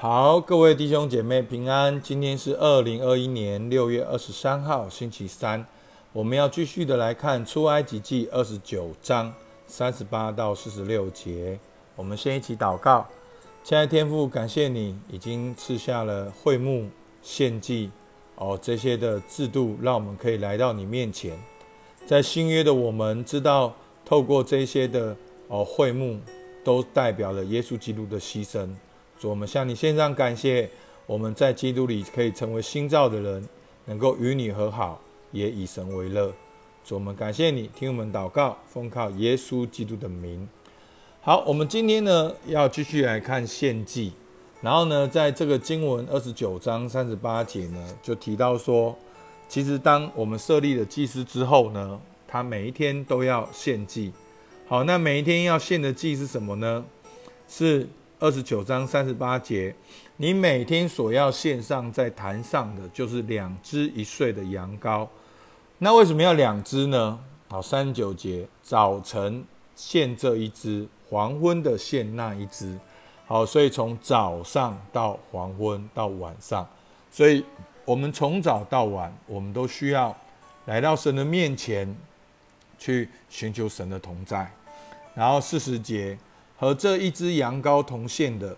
好，各位弟兄姐妹平安。今天是二零二一年六月二十三号，星期三。我们要继续的来看出埃及记二十九章三十八到四十六节。我们先一起祷告，亲爱的天父，感谢你已经赐下了会幕献祭哦这些的制度，让我们可以来到你面前。在新约的我们知道，透过这些的哦会幕，都代表了耶稣基督的牺牲。主，我们向你献上感谢。我们在基督里可以成为新造的人，能够与你和好，也以神为乐。主，我们感谢你，听我们祷告，奉靠耶稣基督的名。好，我们今天呢要继续来看献祭。然后呢，在这个经文二十九章三十八节呢，就提到说，其实当我们设立了祭司之后呢，他每一天都要献祭。好，那每一天要献的祭是什么呢？是。二十九章三十八节，你每天所要献上在坛上的，就是两只一岁的羊羔。那为什么要两只呢？好，三十九节，早晨献这一只，黄昏的献那一只。好，所以从早上到黄昏到晚上，所以我们从早到晚，我们都需要来到神的面前，去寻求神的同在。然后四十节。和这一只羊羔同线的，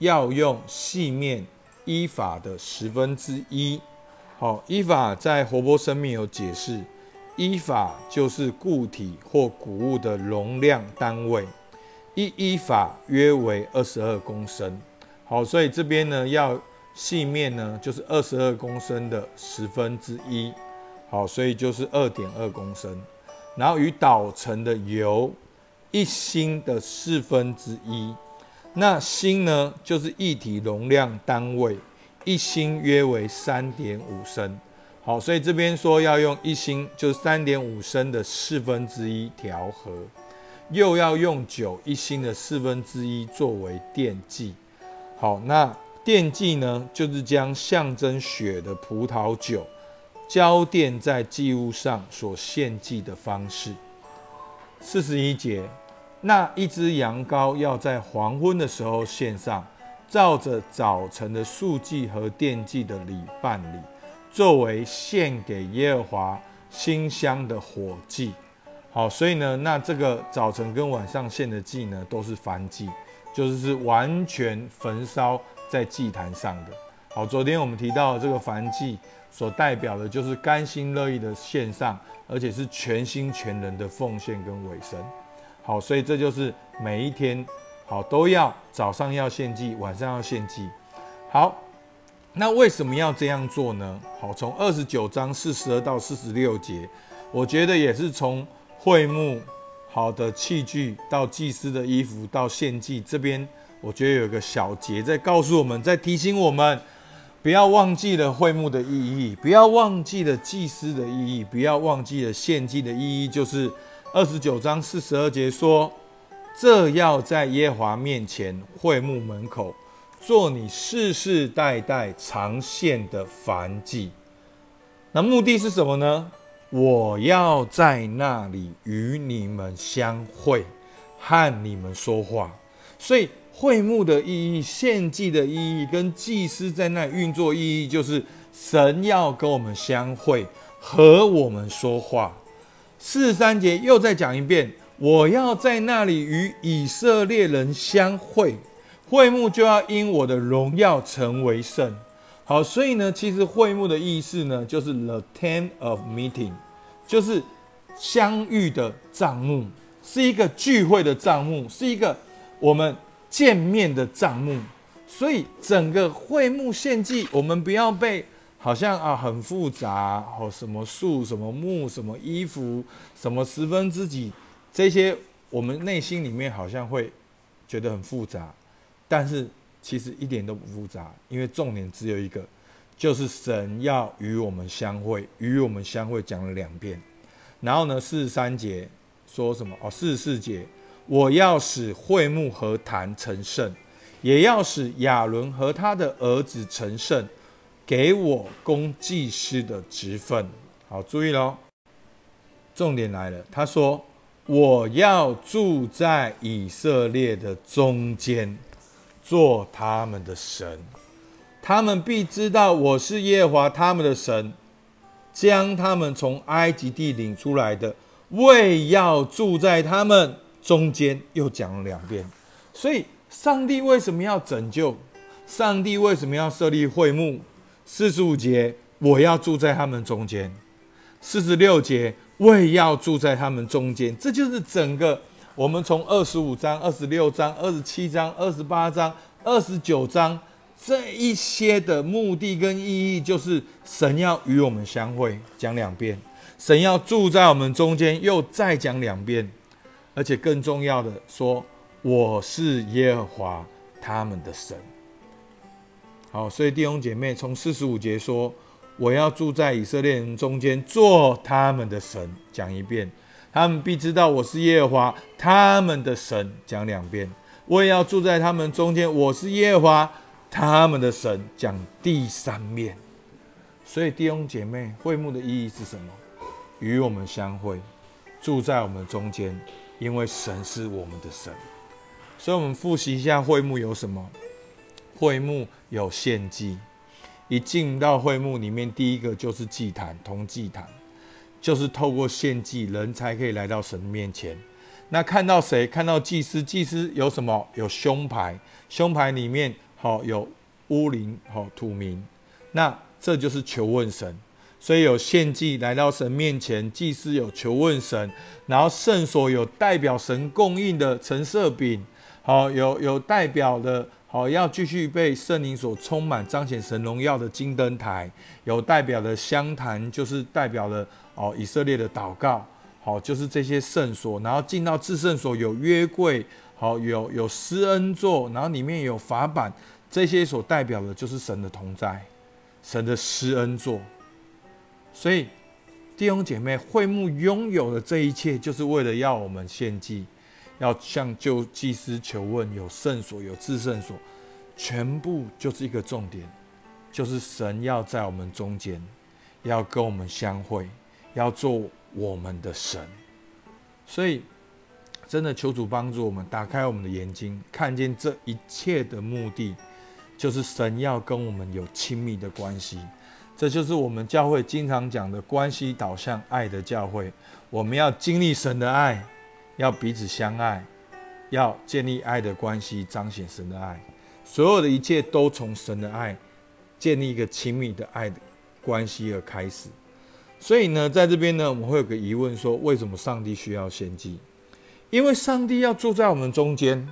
要用细面依法的十分之一。好，依法在活泼生命有解释，依法就是固体或谷物的容量单位，一依法约为二十二公升。好，所以这边呢要细面呢就是二十二公升的十分之一。好，所以就是二点二公升。然后与捣成的油。一星的四分之一，那星呢，就是一体容量单位，一星约为三点五升。好，所以这边说要用一星，就是三点五升的四分之一调和，又要用酒一星的四分之一作为奠祭。好，那奠祭呢，就是将象征血的葡萄酒浇奠在祭物上所献祭的方式。四十一节，那一只羊羔要在黄昏的时候献上，照着早晨的素祭和奠祭的礼办理，作为献给耶和华馨香的火祭。好，所以呢，那这个早晨跟晚上献的祭呢，都是燔祭，就是是完全焚烧在祭坛上的。好，昨天我们提到这个燔祭所代表的就是甘心乐意的献上。而且是全心全人的奉献跟委身，好，所以这就是每一天，好都要早上要献祭，晚上要献祭。好，那为什么要这样做呢？好，从二十九章四十二到四十六节，我觉得也是从会幕好的器具到祭司的衣服到献祭这边，我觉得有一个小节在告诉我们，在提醒我们。不要忘记了会幕的意义，不要忘记了祭司的意义，不要忘记了献祭的意义。就是二十九章四十二节说：“这要在耶华面前会幕门口做你世世代代常献的燔祭。”那目的是什么呢？我要在那里与你们相会，和你们说话。所以。会幕的意义、献祭的意义，跟祭司在那运作意义，就是神要跟我们相会，和我们说话。四十三节又再讲一遍，我要在那里与以色列人相会，会幕就要因我的荣耀成为圣。好，所以呢，其实会幕的意思呢，就是 the tent of meeting，就是相遇的帐幕，是一个聚会的帐幕，是一个我们。见面的账目，所以整个会幕献祭，我们不要被好像啊很复杂哦，什么树、什么木、什么衣服、什么十分之几，这些我们内心里面好像会觉得很复杂，但是其实一点都不复杂，因为重点只有一个，就是神要与我们相会，与我们相会讲了两遍，然后呢四十三节说什么？哦四十四节。我要使会幕和坛成圣，也要使亚伦和他的儿子成圣，给我供祭司的职分。好，注意喽，重点来了。他说：“我要住在以色列的中间。”做他们的神。他们必知道我是耶和华他们的神，将他们从埃及地领出来的，为要住在他们中间。又讲了两遍。所以，上帝为什么要拯救？上帝为什么要设立会幕？四十五节，我要住在他们中间。四十六节，为要住在他们中间。这就是整个我们从二十五章、二十六章、二十七章、二十八章、二十九章这一些的目的跟意义，就是神要与我们相会，讲两遍；神要住在我们中间，又再讲两遍。而且更重要的说。我是耶和华他们的神。好，所以弟兄姐妹，从四十五节说，我要住在以色列人中间，做他们的神，讲一遍，他们必知道我是耶和华他们的神，讲两遍。我也要住在他们中间，我是耶和华他们的神，讲第三面。所以弟兄姐妹，会幕的意义是什么？与我们相会，住在我们中间，因为神是我们的神。所以，我们复习一下会幕有什么？会幕有献祭。一进到会幕里面，第一个就是祭坛，同祭坛，就是透过献祭，人才可以来到神面前。那看到谁？看到祭司。祭司有什么？有胸牌，胸牌里面好有乌灵，好土名。那这就是求问神。所以有献祭来到神面前，祭司有求问神，然后圣所有代表神供应的橙色饼。好，有有代表的，好要继续被圣灵所充满，彰显神荣耀的金灯台，有代表的香坛，就是代表了哦以色列的祷告，好就是这些圣所，然后进到至圣所有约柜，好有有施恩座，然后里面有法版，这些所代表的就是神的同在，神的施恩座。所以弟兄姐妹，会幕拥有的这一切，就是为了要我们献祭。要向旧祭司求问，有圣所，有至圣所，全部就是一个重点，就是神要在我们中间，要跟我们相会，要做我们的神。所以，真的求主帮助我们，打开我们的眼睛，看见这一切的目的，就是神要跟我们有亲密的关系。这就是我们教会经常讲的关系导向爱的教会。我们要经历神的爱。要彼此相爱，要建立爱的关系，彰显神的爱。所有的一切都从神的爱建立一个亲密的爱的关系而开始。所以呢，在这边呢，我们会有个疑问：说为什么上帝需要献祭？因为上帝要住在我们中间。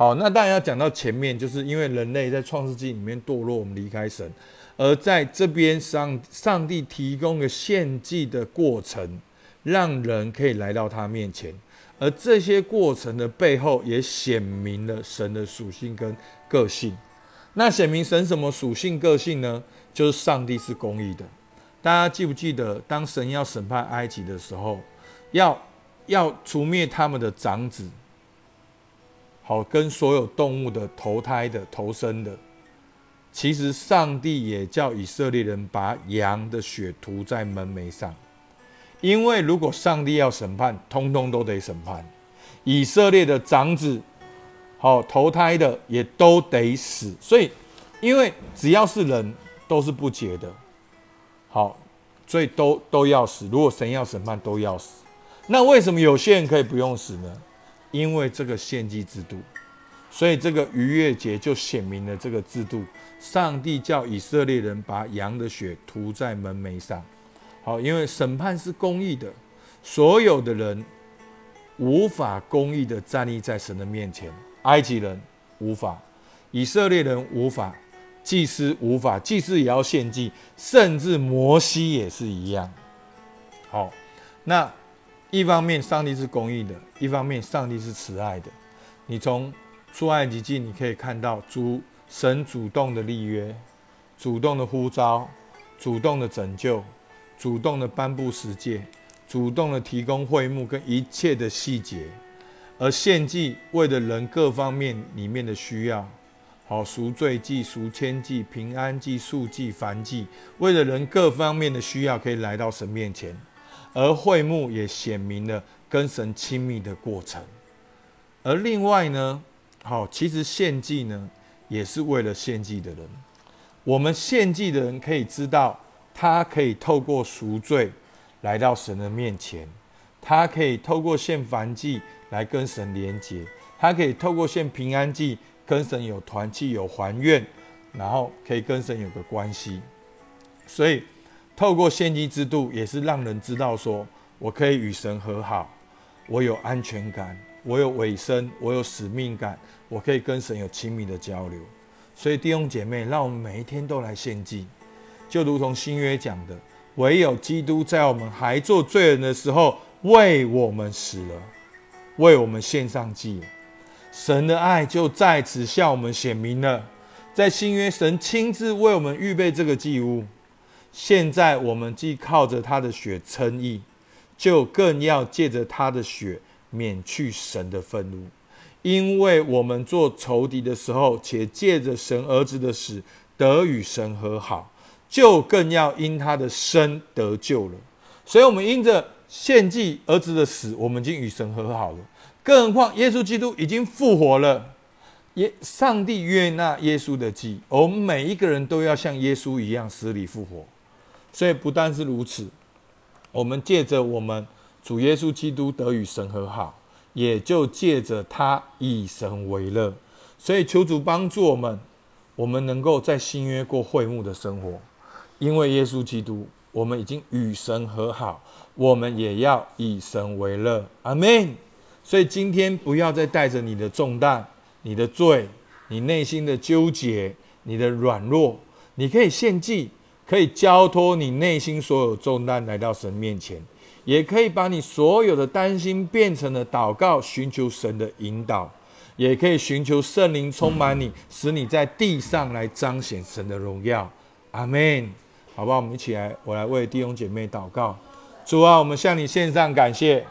好，那当然要讲到前面，就是因为人类在创世纪里面堕落，我们离开神，而在这边上上帝提供了献祭的过程。让人可以来到他面前，而这些过程的背后也显明了神的属性跟个性。那显明神什么属性个性呢？就是上帝是公义的。大家记不记得，当神要审判埃及的时候，要要除灭他们的长子，好跟所有动物的投胎的投生的，其实上帝也叫以色列人把羊的血涂在门楣上。因为如果上帝要审判，通通都得审判，以色列的长子，好投胎的也都得死。所以，因为只要是人，都是不洁的，好，所以都都要死。如果神要审判，都要死。那为什么有些人可以不用死呢？因为这个献祭制度，所以这个逾越节就显明了这个制度。上帝叫以色列人把羊的血涂在门楣上。好，因为审判是公义的，所有的人无法公义的站立在神的面前。埃及人无法，以色列人无法，祭司无法，祭司也要献祭，甚至摩西也是一样。好，那一方面上帝是公义的，一方面上帝是慈爱的。你从出埃及记你可以看到主神主动的立约，主动的呼召，主动的拯救。主动的颁布十诫，主动的提供会幕跟一切的细节，而献祭为了人各方面里面的需要，好赎罪祭、赎愆祭、平安祭、赎祭、燔祭，为了人各方面的需要，可以来到神面前，而会幕也显明了跟神亲密的过程。而另外呢，好，其实献祭呢，也是为了献祭的人。我们献祭的人可以知道，他可以透过赎罪来到神的面前，他可以透过献燔祭来跟神连结，他可以透过献平安祭跟神有团契、有还愿，然后可以跟神有个关系。所以，透过献祭制度，也是让人知道说，我可以与神和好，我有安全感。我有尾声，我有使命感，我可以跟神有亲密的交流。所以弟兄姐妹，让我们每一天都来献祭，就如同新约讲的，唯有基督在我们还做罪人的时候为我们死了，为我们献上祭，神的爱就在此向我们显明了。在新约，神亲自为我们预备这个祭物，现在我们既靠着他的血称义，就更要借着他的血。免去神的愤怒，因为我们做仇敌的时候，且借着神儿子的死得与神和好，就更要因他的生得救了。所以，我们因着献祭儿子的死，我们已经与神和好了。更何况耶稣基督已经复活了，耶上帝悦纳耶稣的祭，我们每一个人都要像耶稣一样死里复活。所以，不但是如此，我们借着我们。主耶稣基督得与神和好，也就借着他以神为乐。所以求主帮助我们，我们能够在新约过会幕的生活。因为耶稣基督，我们已经与神和好，我们也要以神为乐。阿门。所以今天不要再带着你的重担、你的罪、你内心的纠结、你的软弱，你可以献祭，可以交托你内心所有重担来到神面前。也可以把你所有的担心变成了祷告，寻求神的引导；也可以寻求圣灵充满你，使你在地上来彰显神的荣耀。阿门。好不好？我们一起来，我来为弟兄姐妹祷告。主啊，我们向你献上感谢。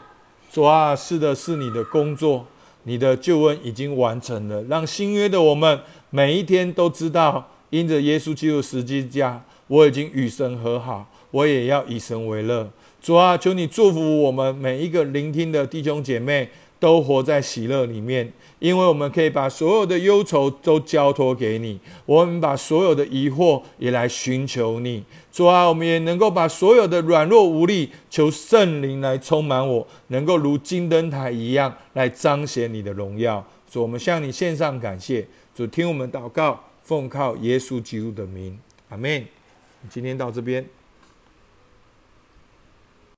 主啊，是的，是你的工作，你的救恩已经完成了，让新约的我们每一天都知道，因着耶稣基督十字架，我已经与神和好，我也要以神为乐。主啊，求你祝福我们每一个聆听的弟兄姐妹，都活在喜乐里面，因为我们可以把所有的忧愁都交托给你，我们把所有的疑惑也来寻求你。主啊，我们也能够把所有的软弱无力，求圣灵来充满我，能够如金灯台一样来彰显你的荣耀。主，我们向你献上感谢。主，听我们祷告，奉靠耶稣基督的名，阿门。今天到这边。